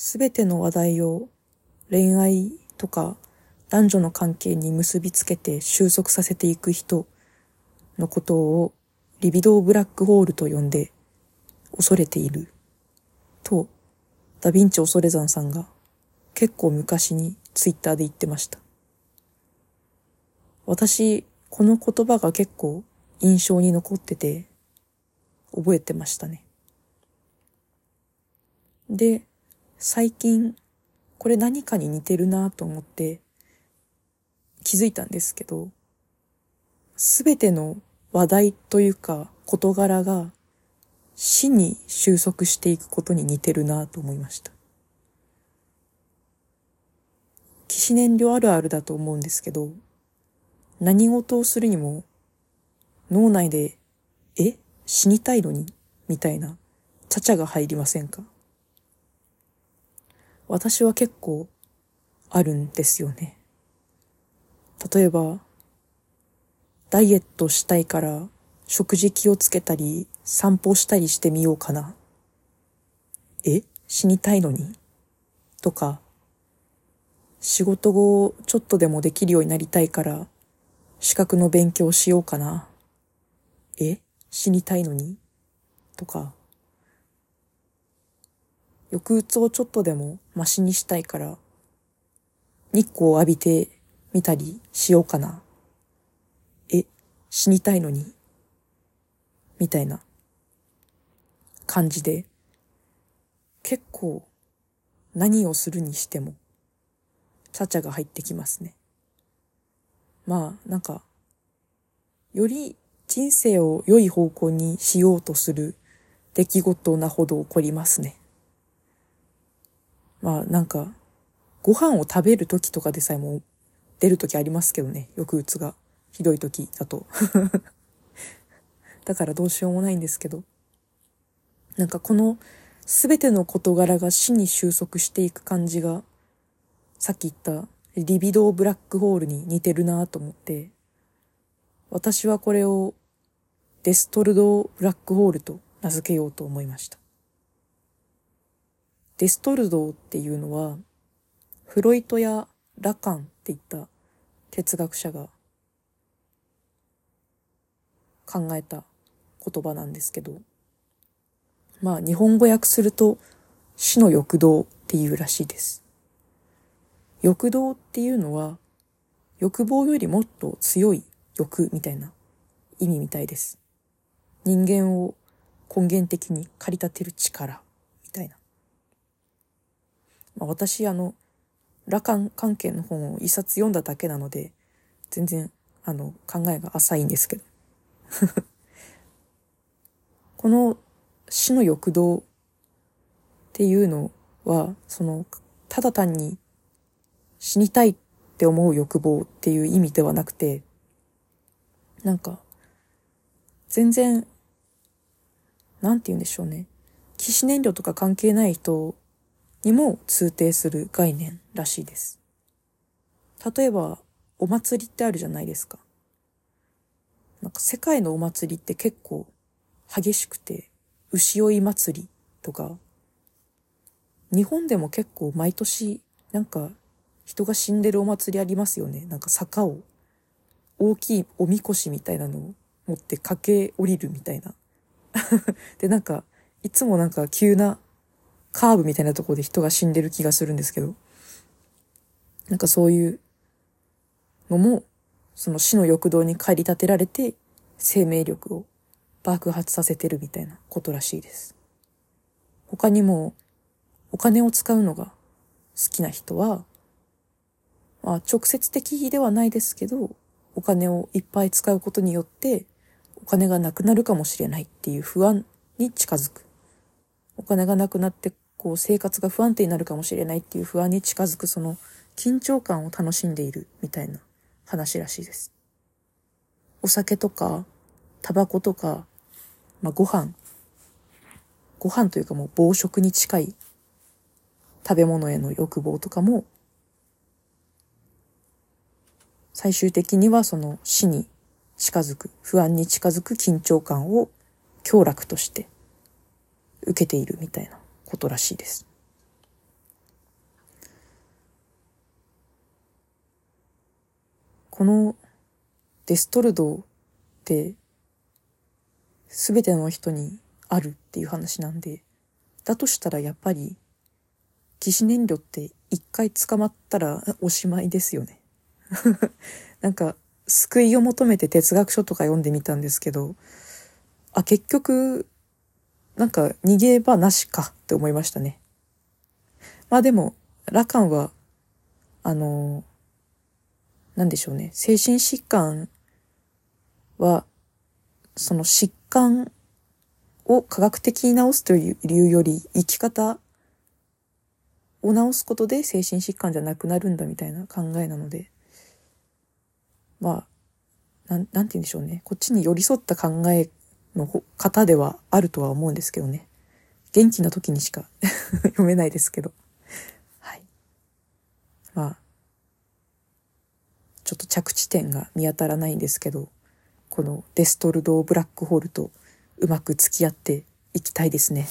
すべての話題を恋愛とか男女の関係に結びつけて収束させていく人のことをリビドーブラックホールと呼んで恐れているとダヴィンチ恐山さんが結構昔にツイッターで言ってました。私、この言葉が結構印象に残ってて覚えてましたね。で、最近これ何かに似てるなと思って気づいたんですけど、すべての話題というか事柄が死に収束していくことに似てるなと思いました。騎士燃料あるあるだと思うんですけど、何事をするにも脳内で、え死にたいのにみたいな、ちゃちゃが入りませんか？私は結構あるんですよね。例えば、ダイエットしたいから食事気をつけたり散歩したりしてみようかな。え死にたいのに？とか、仕事後ちょっとでもできるようになりたいから資格の勉強しようかな。え死にたいのに？とか、抑うつをちょっとでもマシにしたいから、日光を浴びてみたりしようかな。え、死にたいのに？みたいな感じで、結構何をするにしても、ちゃちゃが入ってきますね。まあ、なんか、より人生を良い方向にしようとする出来事なほど起こりますね。まあなんか、ご飯を食べる時とかでさえも出る時ありますけどね、抑うつが。ひどい時だと。だからどうしようもないんですけど。なんかこの全ての事柄が死に収束していく感じが、さっき言ったリビドーブラックホールに似てるなと思って、私はこれをデストルドーブラックホールと名付けようと思いました。デストルドーっていうのは、フロイトやラカンっていった哲学者が考えた言葉なんですけど、まあ日本語訳すると死の欲動っていうらしいです。欲動っていうのは欲望よりもっと強い欲みたいな意味みたいです。人間を根源的に駆り立てる力。まあ、私、あの、羅漢関係の本を一冊読んだだけなので、全然、あの、考えが浅いんですけど。この死の欲動っていうのは、その、ただ単に死にたいって思う欲望っていう意味ではなくて、なんか、全然、なんて言うんでしょうね。起死燃料とか関係ない人にも通底する概念らしいです。例えば、お祭りってあるじゃないですか。なんか世界のお祭りって結構激しくて、牛追い祭りとか、日本でも結構毎年なんか人が死んでるお祭りありますよね。なんか坂を大きいおみこしみたいなのを持って駆け降りるみたいな。で、なんか、いつもなんか急なカーブみたいなところで人が死んでる気がするんですけど、なんかそういうのも、その死の欲動に駆り立てられて生命力を爆発させてるみたいなことらしいです。他にも、お金を使うのが好きな人は、まあ直接的ではないですけど、お金をいっぱい使うことによって、お金がなくなるかもしれないっていう不安に近づく。お金がなくなってこう生活が不安定になるかもしれないっていう不安に近づくその緊張感を楽しんでいるみたいな話らしいです。お酒とか、タバコとか、まあ、ご飯。ご飯というかもう暴食に近い食べ物への欲望とかも、最終的にはその死に近づく、不安に近づく緊張感を強楽として受けているみたいなことらしいです。このデストルドって全ての人にあるっていう話なんで、だとしたらやっぱり疑似燃料って一回捕まったらおしまいですよね。なんか救いを求めて哲学書とか読んでみたんですけど、あ、結局なんか逃げ場なしかって思いましたね。まあでも、ラカンは、あの、なんでしょうね。精神疾患は、その疾患を科学的に治すという理由より、生き方を治すことで精神疾患じゃなくなるんだみたいな考えなので、まあ、なん、なんて言うんでしょうね。こっちに寄り添った考えの方ではあるとは思うんですけどね。元気な時にしか 読めないですけど。はい。まあ、ちょっと着地点が見当たらないんですけど、このデストルドー・ブラックホールとうまく付き合っていきたいですね。